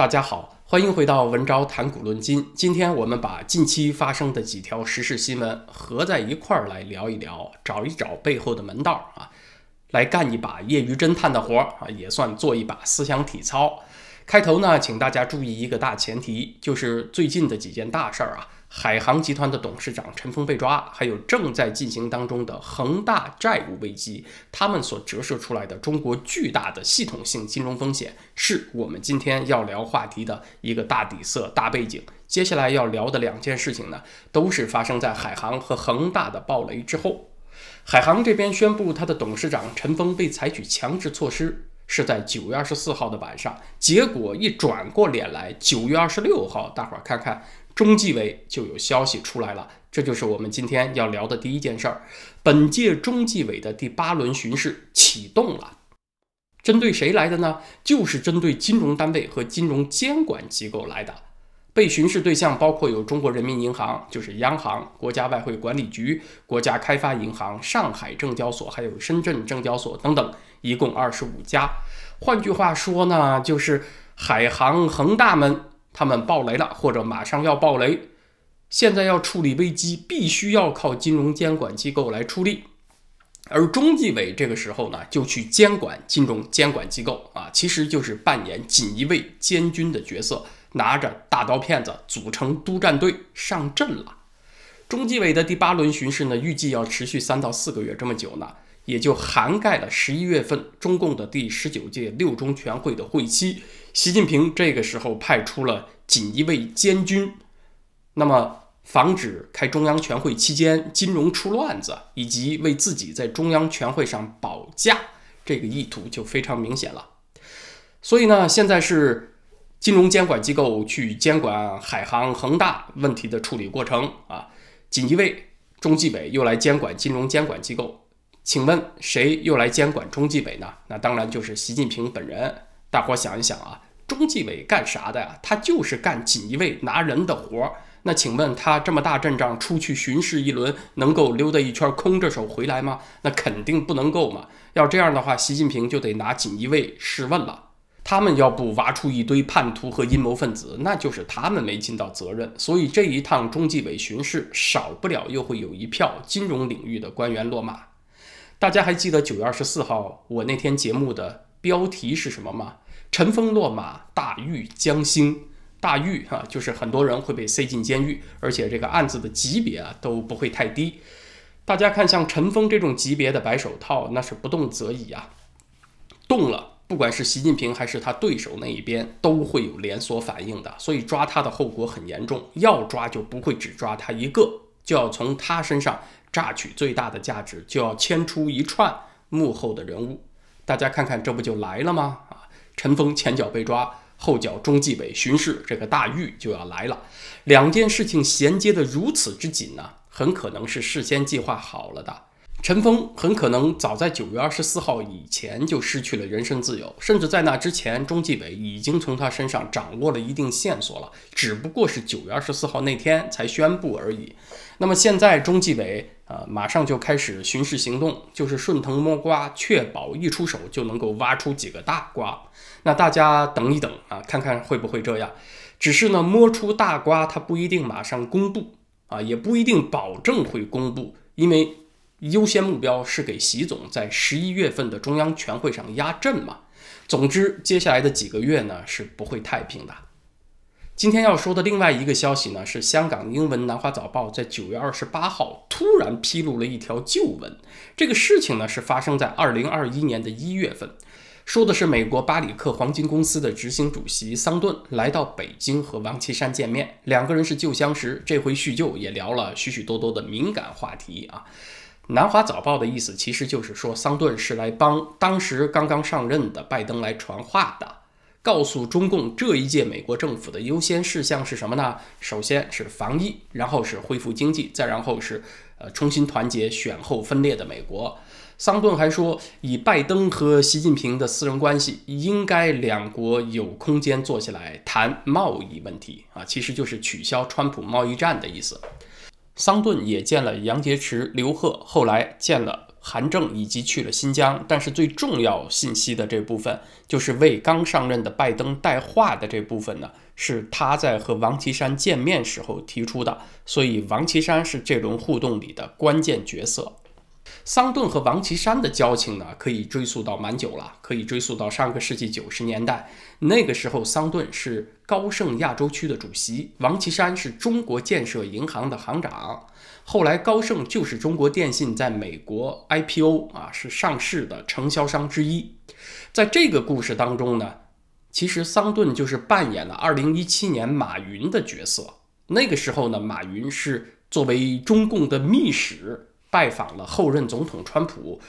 大家好，欢迎回到文昭谈古论今。今天我们把近期发生的几条时事新闻合在一块儿来聊一聊，找一找背后的门道儿啊，来干一把业余侦探的活儿啊，也算做一把思想体操。开头呢，请大家注意一个大前提，就是最近的几件大事儿啊。海航集团的董事长陈峰被抓，还有正在进行当中的恒大债务危机，他们所折射出来的中国巨大的系统性金融风险，是我们今天要聊话题的一个大底色、大背景。接下来要聊的两件事情呢，都是发生在海航和恒大的暴雷之后。海航这边宣布，他的董事长陈峰被采取强制措施，是在九月二十四号的晚上。结果一转过脸来，九月二十六号，大伙儿看看。中纪委就有消息出来了，这就是我们今天要聊的第一件事儿。本届中纪委的第八轮巡视启动了，针对谁来的呢？就是针对金融单位和金融监管机构来的。被巡视对象包括有中国人民银行，就是央行、国家外汇管理局、国家开发银行、上海证交所，还有深圳证交所等等，一共二十五家。换句话说呢，就是海航、恒大们。他们爆雷了，或者马上要爆雷，现在要处理危机，必须要靠金融监管机构来出力，而中纪委这个时候呢，就去监管金融监管机构啊，其实就是扮演锦衣卫监军的角色，拿着大刀片子组成督战队上阵了。中纪委的第八轮巡视呢，预计要持续三到四个月这么久呢。也就涵盖了十一月份中共的第十九届六中全会的会期。习近平这个时候派出了锦衣卫监军，那么防止开中央全会期间金融出乱子，以及为自己在中央全会上保驾，这个意图就非常明显了。所以呢，现在是金融监管机构去监管海航、恒大问题的处理过程啊，锦衣卫、中纪委又来监管金融监管机构。请问谁又来监管中纪委呢？那当然就是习近平本人。大伙想一想啊，中纪委干啥的呀？他就是干锦衣卫拿人的活儿。那请问他这么大阵仗出去巡视一轮，能够溜达一圈空着手回来吗？那肯定不能够嘛。要这样的话，习近平就得拿锦衣卫试问了。他们要不挖出一堆叛徒和阴谋分子，那就是他们没尽到责任。所以这一趟中纪委巡视，少不了又会有一票金融领域的官员落马。大家还记得九月二十四号我那天节目的标题是什么吗？尘封落马，大狱将兴。大狱哈，就是很多人会被塞进监狱，而且这个案子的级别啊都不会太低。大家看，像陈峰这种级别的白手套，那是不动则已啊，动了，不管是习近平还是他对手那一边，都会有连锁反应的。所以抓他的后果很严重，要抓就不会只抓他一个，就要从他身上。榨取最大的价值，就要牵出一串幕后的人物。大家看看，这不就来了吗？啊，陈峰前脚被抓，后脚中纪委巡视，这个大狱就要来了。两件事情衔接的如此之紧呢，很可能是事先计划好了的。陈峰很可能早在九月二十四号以前就失去了人身自由，甚至在那之前，中纪委已经从他身上掌握了一定线索了，只不过是九月二十四号那天才宣布而已。那么现在中纪委呃，马上就开始巡视行动，就是顺藤摸瓜，确保一出手就能够挖出几个大瓜。那大家等一等啊，看看会不会这样。只是呢，摸出大瓜，它不一定马上公布啊，也不一定保证会公布，因为。优先目标是给习总在十一月份的中央全会上压阵嘛？总之，接下来的几个月呢是不会太平的。今天要说的另外一个消息呢，是香港英文《南华早报》在九月二十八号突然披露了一条旧闻。这个事情呢是发生在二零二一年的一月份，说的是美国巴里克黄金公司的执行主席桑顿来到北京和王岐山见面，两个人是旧相识，这回叙旧也聊了许许多多的敏感话题啊。南华早报的意思其实就是说，桑顿是来帮当时刚刚上任的拜登来传话的，告诉中共这一届美国政府的优先事项是什么呢？首先是防疫，然后是恢复经济，再然后是呃重新团结选后分裂的美国。桑顿还说，以拜登和习近平的私人关系，应该两国有空间坐下来谈贸易问题啊，其实就是取消川普贸易战的意思。桑顿也见了杨洁篪、刘鹤，后来见了韩正以及去了新疆。但是最重要信息的这部分，就是为刚上任的拜登带话的这部分呢，是他在和王岐山见面时候提出的。所以王岐山是这轮互动里的关键角色。桑顿和王岐山的交情呢，可以追溯到蛮久了，可以追溯到上个世纪九十年代。那个时候，桑顿是高盛亚洲区的主席，王岐山是中国建设银行的行长。后来，高盛就是中国电信在美国 IPO 啊，是上市的承销商之一。在这个故事当中呢，其实桑顿就是扮演了2017年马云的角色。那个时候呢，马云是作为中共的密使。拜访了后任总统川普，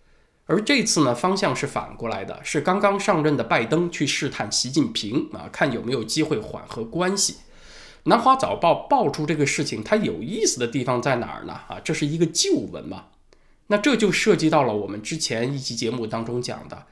而这次呢，方向是反过来的，是刚刚上任的拜登去试探习近平啊，看有没有机会缓和关系。南华早报爆出这个事情，它有意思的地方在哪儿呢？啊，这是一个旧闻嘛，那这就涉及到了我们之前一期节目当中讲的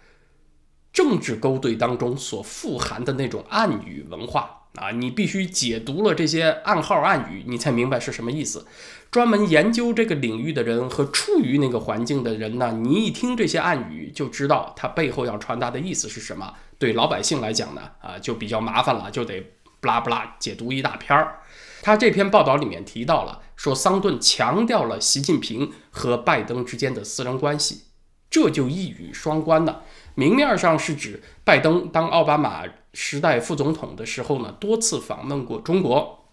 政治勾兑当中所富含的那种暗语文化。啊，你必须解读了这些暗号暗语，你才明白是什么意思。专门研究这个领域的人和处于那个环境的人呢，你一听这些暗语就知道它背后要传达的意思是什么。对老百姓来讲呢，啊，就比较麻烦了，就得不拉不拉解读一大篇儿。他这篇报道里面提到了，说桑顿强调了习近平和拜登之间的私人关系，这就一语双关了。明面上是指拜登当奥巴马时代副总统的时候呢，多次访问过中国，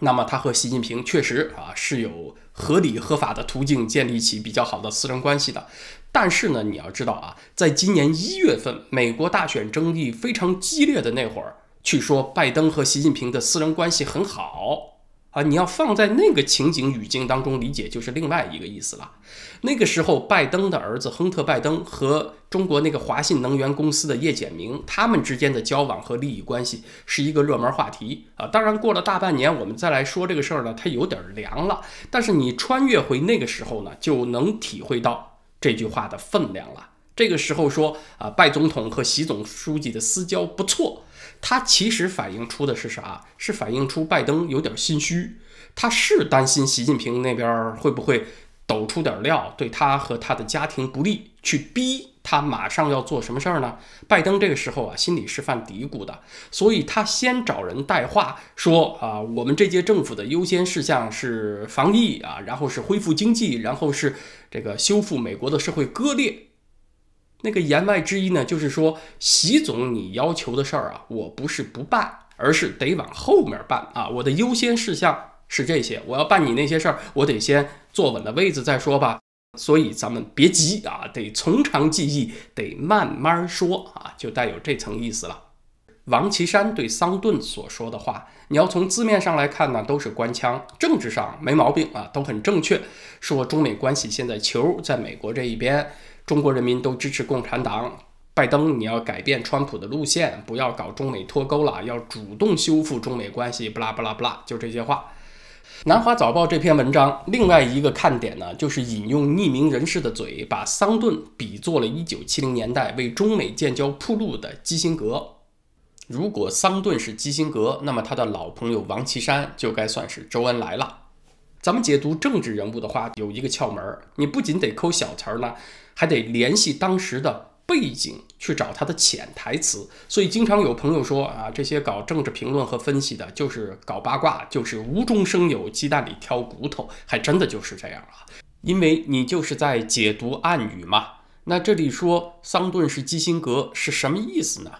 那么他和习近平确实啊是有合理合法的途径建立起比较好的私人关系的。但是呢，你要知道啊，在今年一月份美国大选争议非常激烈的那会儿，据说拜登和习近平的私人关系很好。啊，你要放在那个情景语境当中理解，就是另外一个意思了。那个时候，拜登的儿子亨特·拜登和中国那个华信能源公司的叶简明，他们之间的交往和利益关系是一个热门话题啊。当然，过了大半年，我们再来说这个事儿呢，它有点凉了。但是你穿越回那个时候呢，就能体会到这句话的分量了。这个时候说啊，拜总统和习总书记的私交不错。他其实反映出的是啥？是反映出拜登有点心虚，他是担心习近平那边会不会抖出点料，对他和他的家庭不利，去逼他马上要做什么事儿呢？拜登这个时候啊，心里是犯嘀咕的，所以他先找人带话说啊，我们这届政府的优先事项是防疫啊，然后是恢复经济，然后是这个修复美国的社会割裂。那个言外之意呢，就是说，习总，你要求的事儿啊，我不是不办，而是得往后面办啊。我的优先事项是这些，我要办你那些事儿，我得先坐稳了位子再说吧。所以咱们别急啊，得从长计议，得慢慢说啊，就带有这层意思了。王岐山对桑顿所说的话，你要从字面上来看呢，都是官腔，政治上没毛病啊，都很正确。说中美关系现在球在美国这一边。中国人民都支持共产党，拜登，你要改变川普的路线，不要搞中美脱钩了，要主动修复中美关系，不拉不拉不拉，就这些话。南华早报这篇文章另外一个看点呢，就是引用匿名人士的嘴，把桑顿比作了一九七零年代为中美建交铺路的基辛格。如果桑顿是基辛格，那么他的老朋友王岐山就该算是周恩来了。咱们解读政治人物的话，有一个窍门儿，你不仅得抠小词儿呢。还得联系当时的背景去找他的潜台词，所以经常有朋友说啊，这些搞政治评论和分析的，就是搞八卦，就是无中生有，鸡蛋里挑骨头，还真的就是这样啊。因为你就是在解读暗语嘛。那这里说桑顿是基辛格是什么意思呢？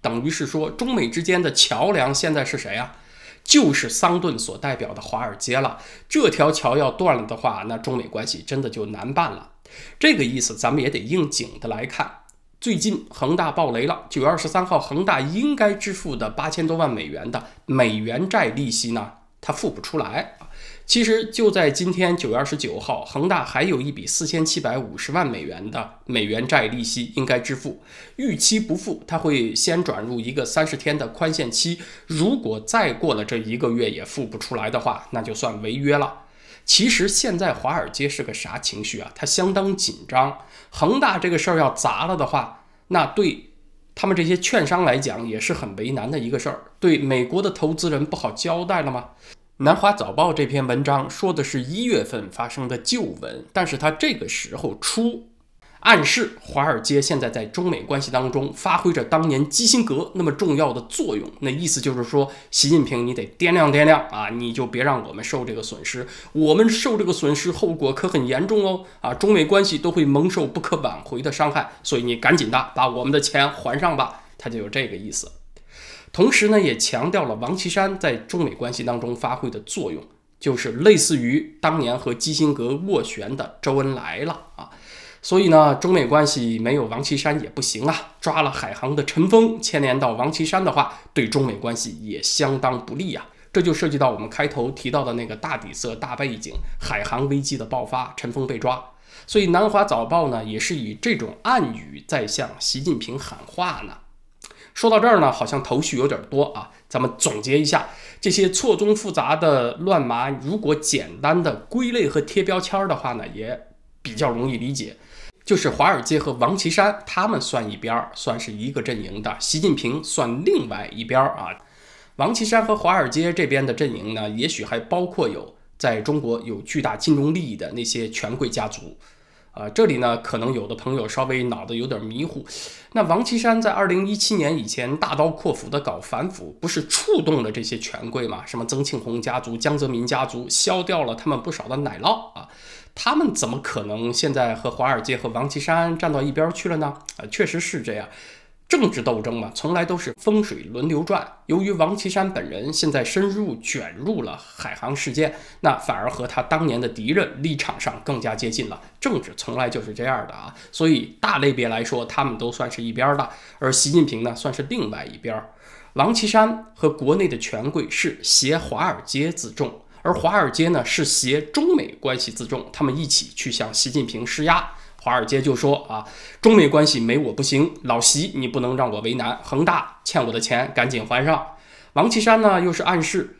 等于是说中美之间的桥梁现在是谁啊？就是桑顿所代表的华尔街了。这条桥要断了的话，那中美关系真的就难办了。这个意思，咱们也得应景的来看。最近恒大爆雷了，九月二十三号，恒大应该支付的八千多万美元的美元债利息呢，它付不出来。其实就在今天九月二十九号，恒大还有一笔四千七百五十万美元的美元债利息应该支付，逾期不付，它会先转入一个三十天的宽限期。如果再过了这一个月也付不出来的话，那就算违约了。其实现在华尔街是个啥情绪啊？它相当紧张。恒大这个事儿要砸了的话，那对他们这些券商来讲也是很为难的一个事儿，对美国的投资人不好交代了吗？南华早报这篇文章说的是一月份发生的旧闻，但是它这个时候出暗示华尔街现在在中美关系当中发挥着当年基辛格那么重要的作用。那意思就是说，习近平你得掂量掂量啊，你就别让我们受这个损失，我们受这个损失后果可很严重哦啊，中美关系都会蒙受不可挽回的伤害，所以你赶紧的把我们的钱还上吧，他就有这个意思。同时呢，也强调了王岐山在中美关系当中发挥的作用，就是类似于当年和基辛格斡旋的周恩来了啊。所以呢，中美关系没有王岐山也不行啊！抓了海航的陈峰，牵连到王岐山的话，对中美关系也相当不利啊！这就涉及到我们开头提到的那个大底色、大背景，海航危机的爆发，陈峰被抓。所以南华早报呢，也是以这种暗语在向习近平喊话呢。说到这儿呢，好像头绪有点多啊，咱们总结一下这些错综复杂的乱麻，如果简单的归类和贴标签的话呢，也比较容易理解。就是华尔街和王岐山他们算一边儿，算是一个阵营的；习近平算另外一边儿啊。王岐山和华尔街这边的阵营呢，也许还包括有在中国有巨大金融利益的那些权贵家族。啊，这里呢，可能有的朋友稍微脑子有点迷糊。那王岐山在二零一七年以前大刀阔斧的搞反腐，不是触动了这些权贵吗？什么曾庆红家族、江泽民家族，削掉了他们不少的奶酪啊。他们怎么可能现在和华尔街和王岐山站到一边去了呢？啊，确实是这样。政治斗争嘛，从来都是风水轮流转。由于王岐山本人现在深入卷入了海航事件，那反而和他当年的敌人立场上更加接近了。政治从来就是这样的啊，所以大类别来说，他们都算是一边的，而习近平呢，算是另外一边。王岐山和国内的权贵是挟华尔街自重，而华尔街呢是挟中美关系自重，他们一起去向习近平施压。华尔街就说啊，中美关系没我不行，老习你不能让我为难，恒大欠我的钱赶紧还上。王岐山呢又是暗示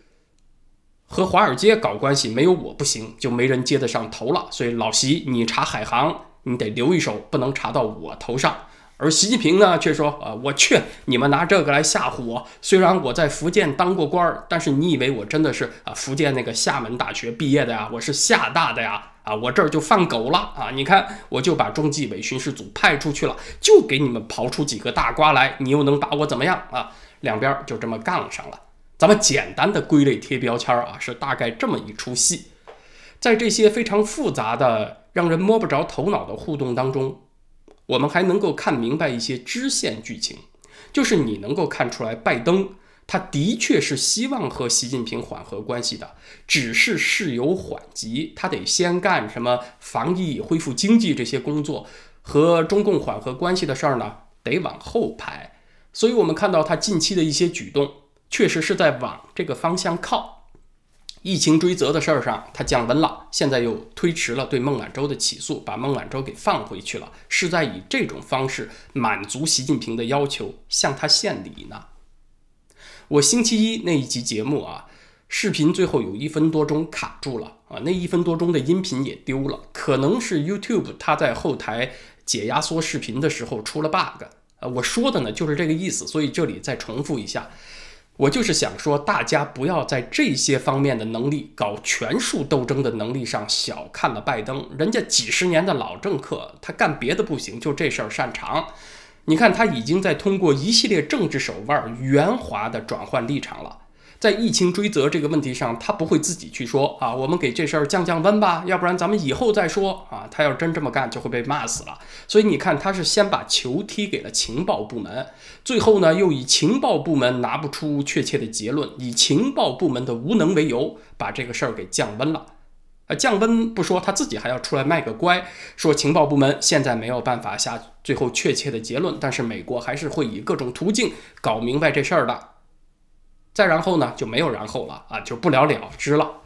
和华尔街搞关系没有我不行，就没人接得上头了。所以老习你查海航，你得留一手，不能查到我头上。而习近平呢却说啊，我去，你们拿这个来吓唬我。虽然我在福建当过官儿，但是你以为我真的是啊福建那个厦门大学毕业的呀？我是厦大的呀。啊，我这儿就放狗了啊！你看，我就把中纪委巡视组派出去了，就给你们刨出几个大瓜来，你又能把我怎么样啊？两边就这么杠上了。咱们简单的归类贴标签啊，是大概这么一出戏。在这些非常复杂的、让人摸不着头脑的互动当中，我们还能够看明白一些支线剧情，就是你能够看出来拜登。他的确是希望和习近平缓和关系的，只是事有缓急，他得先干什么防疫、恢复经济这些工作，和中共缓和关系的事儿呢，得往后排。所以，我们看到他近期的一些举动，确实是在往这个方向靠。疫情追责的事儿上，他降温了，现在又推迟了对孟晚舟的起诉，把孟晚舟给放回去了，是在以这种方式满足习近平的要求，向他献礼呢。我星期一那一集节目啊，视频最后有一分多钟卡住了啊，那一分多钟的音频也丢了，可能是 YouTube 它在后台解压缩视频的时候出了 bug 啊。我说的呢就是这个意思，所以这里再重复一下，我就是想说，大家不要在这些方面的能力搞权术斗争的能力上小看了拜登，人家几十年的老政客，他干别的不行，就这事儿擅长。你看，他已经在通过一系列政治手腕圆滑地转换立场了。在疫情追责这个问题上，他不会自己去说啊，我们给这事儿降降温吧，要不然咱们以后再说啊。他要真这么干，就会被骂死了。所以你看，他是先把球踢给了情报部门，最后呢，又以情报部门拿不出确切的结论，以情报部门的无能为由，把这个事儿给降温了。降温不说，他自己还要出来卖个乖，说情报部门现在没有办法下最后确切的结论，但是美国还是会以各种途径搞明白这事儿的。再然后呢，就没有然后了啊，就不了了之了。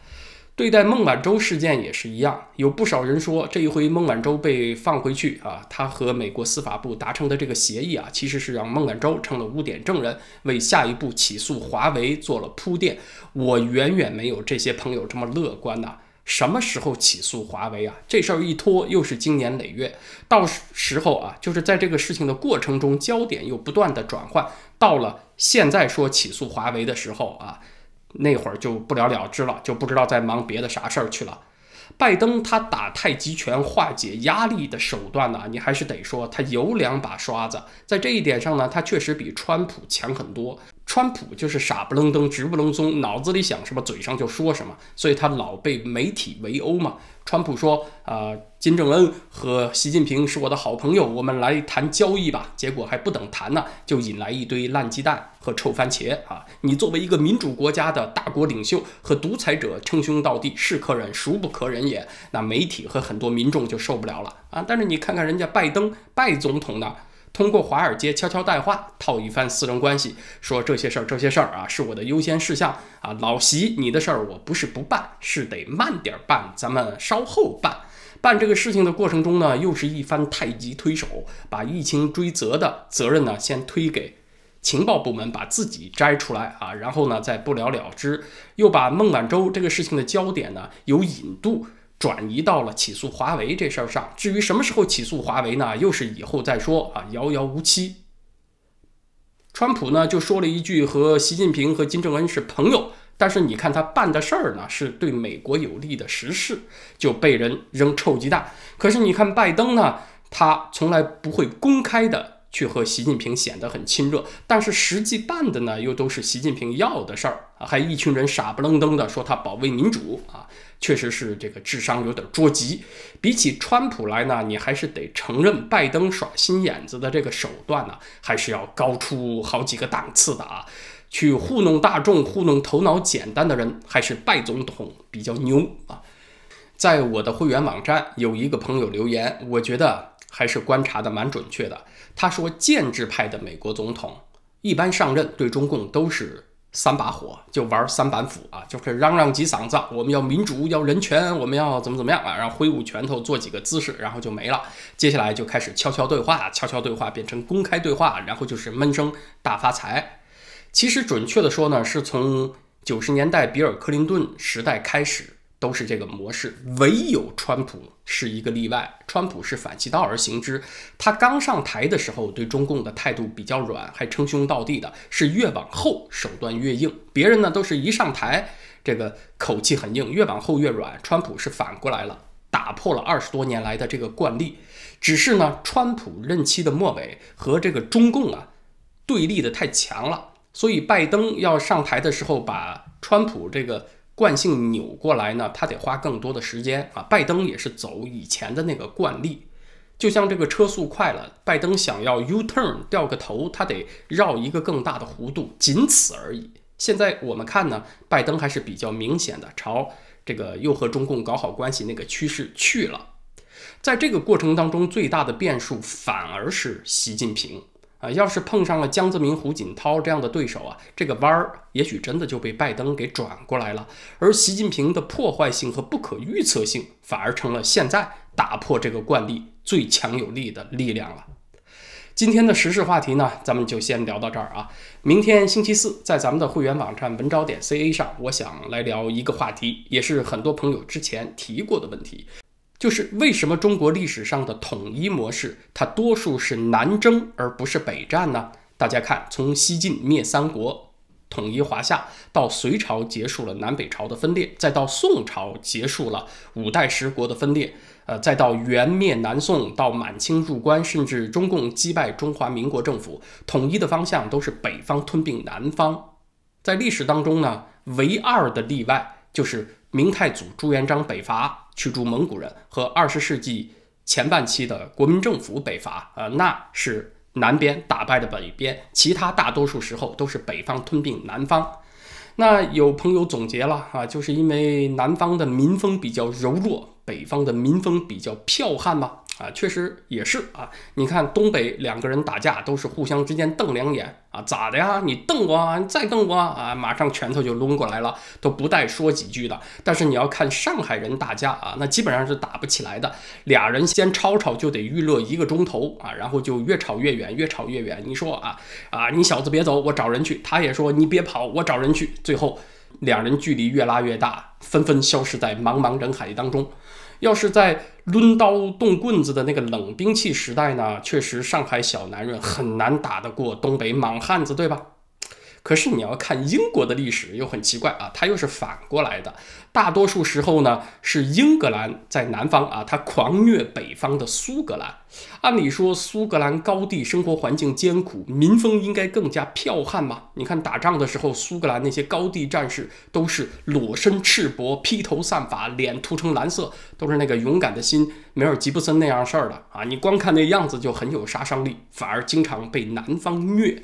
对待孟晚舟事件也是一样，有不少人说这一回孟晚舟被放回去啊，他和美国司法部达成的这个协议啊，其实是让孟晚舟成了污点证人，为下一步起诉华为做了铺垫。我远远没有这些朋友这么乐观呐。什么时候起诉华为啊？这事儿一拖又是经年累月，到时候啊，就是在这个事情的过程中，焦点又不断的转换，到了现在说起诉华为的时候啊，那会儿就不了了之了，就不知道在忙别的啥事儿去了。拜登他打太极拳化解压力的手段呢，你还是得说他有两把刷子，在这一点上呢，他确实比川普强很多。川普就是傻不愣登、直不愣松，脑子里想什么，嘴上就说什么，所以他老被媒体围殴嘛。川普说：“啊，金正恩和习近平是我的好朋友，我们来谈交易吧。”结果还不等谈呢，就引来一堆烂鸡蛋和臭番茄啊！你作为一个民主国家的大国领袖，和独裁者称兄道弟，是可忍，孰不可忍也？那媒体和很多民众就受不了了啊！但是你看看人家拜登，拜总统呢？通过华尔街悄悄带话，套一番私人关系，说这些事儿，这些事儿啊，是我的优先事项啊。老习，你的事儿我不是不办，是得慢点办，咱们稍后办。办这个事情的过程中呢，又是一番太极推手，把疫情追责的责任呢，先推给情报部门，把自己摘出来啊，然后呢，再不了了之，又把孟晚舟这个事情的焦点呢，有引渡。转移到了起诉华为这事儿上。至于什么时候起诉华为呢？又是以后再说啊，遥遥无期。川普呢就说了一句和习近平和金正恩是朋友，但是你看他办的事儿呢是对美国有利的实事，就被人扔臭鸡蛋。可是你看拜登呢，他从来不会公开的去和习近平显得很亲热，但是实际办的呢又都是习近平要的事儿啊，还一群人傻不愣登的说他保卫民主啊。确实是这个智商有点捉急，比起川普来呢，你还是得承认拜登耍心眼子的这个手段呢，还是要高出好几个档次的啊！去糊弄大众、糊弄头脑简单的人，还是拜总统比较牛啊！在我的会员网站有一个朋友留言，我觉得还是观察的蛮准确的。他说，建制派的美国总统一般上任对中共都是。三把火就玩三板斧啊，就是嚷嚷几嗓子，我们要民主，要人权，我们要怎么怎么样啊，然后挥舞拳头，做几个姿势，然后就没了。接下来就开始悄悄对话，悄悄对话变成公开对话，然后就是闷声大发财。其实准确的说呢，是从九十年代比尔·克林顿时代开始。都是这个模式，唯有川普是一个例外。川普是反其道而行之，他刚上台的时候对中共的态度比较软，还称兄道弟的，是越往后手段越硬。别人呢都是一上台这个口气很硬，越往后越软。川普是反过来了，打破了二十多年来的这个惯例。只是呢，川普任期的末尾和这个中共啊对立的太强了，所以拜登要上台的时候把川普这个。惯性扭过来呢，他得花更多的时间啊。拜登也是走以前的那个惯例，就像这个车速快了，拜登想要 U turn 掉个头，他得绕一个更大的弧度，仅此而已。现在我们看呢，拜登还是比较明显的朝这个又和中共搞好关系那个趋势去了。在这个过程当中，最大的变数反而是习近平。啊，要是碰上了江泽民、胡锦涛这样的对手啊，这个弯儿也许真的就被拜登给转过来了。而习近平的破坏性和不可预测性，反而成了现在打破这个惯例最强有力的力量了。今天的时事话题呢，咱们就先聊到这儿啊。明天星期四，在咱们的会员网站文招点 ca 上，我想来聊一个话题，也是很多朋友之前提过的问题。就是为什么中国历史上的统一模式，它多数是南征而不是北战呢？大家看，从西晋灭三国，统一华夏，到隋朝结束了南北朝的分裂，再到宋朝结束了五代十国的分裂，呃，再到元灭南宋，到满清入关，甚至中共击败中华民国政府，统一的方向都是北方吞并南方。在历史当中呢，唯二的例外就是明太祖朱元璋北伐。驱逐蒙古人和二十世纪前半期的国民政府北伐，呃，那是南边打败了北边，其他大多数时候都是北方吞并南方。那有朋友总结了啊，就是因为南方的民风比较柔弱，北方的民风比较剽悍吗？啊，确实也是啊。你看东北两个人打架，都是互相之间瞪两眼啊，咋的呀？你瞪我，你再瞪我啊，马上拳头就抡过来了，都不带说几句的。但是你要看上海人打架啊，那基本上是打不起来的。俩人先吵吵就得预热一个钟头啊，然后就越吵越远，越吵越远。你说啊啊，你小子别走，我找人去。他也说你别跑，我找人去。最后两人距离越拉越大，纷纷消失在茫茫人海当中。要是在抡刀动棍子的那个冷兵器时代呢，确实上海小男人很难打得过东北莽汉子，对吧？可是你要看英国的历史又很奇怪啊，它又是反过来的。大多数时候呢，是英格兰在南方啊，它狂虐北方的苏格兰。按理说，苏格兰高地生活环境艰苦，民风应该更加剽悍嘛。你看打仗的时候，苏格兰那些高地战士都是裸身赤膊、披头散发、脸涂成蓝色，都是那个勇敢的心，梅尔吉布森那样事儿的啊。你光看那样子就很有杀伤力，反而经常被南方虐。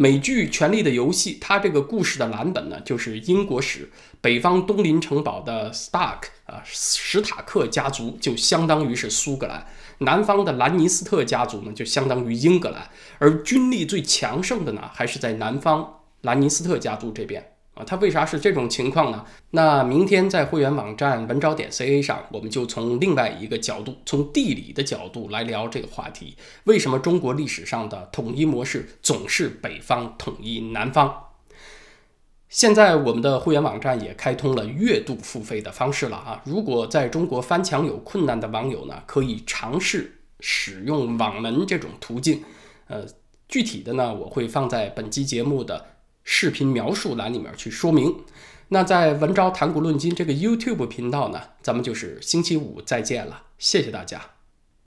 美剧《权力的游戏》，它这个故事的蓝本呢，就是英国史。北方东邻城堡的 Stark 啊，史塔克家族就相当于是苏格兰；南方的兰尼斯特家族呢，就相当于英格兰。而军力最强盛的呢，还是在南方兰尼斯特家族这边。啊它为啥是这种情况呢？那明天在会员网站文招点 ca 上，我们就从另外一个角度，从地理的角度来聊这个话题：为什么中国历史上的统一模式总是北方统一南方？现在我们的会员网站也开通了月度付费的方式了啊！如果在中国翻墙有困难的网友呢，可以尝试使用网门这种途径。呃，具体的呢，我会放在本期节目的。视频描述栏里面去说明。那在文昭谈古论今这个 YouTube 频道呢，咱们就是星期五再见了，谢谢大家。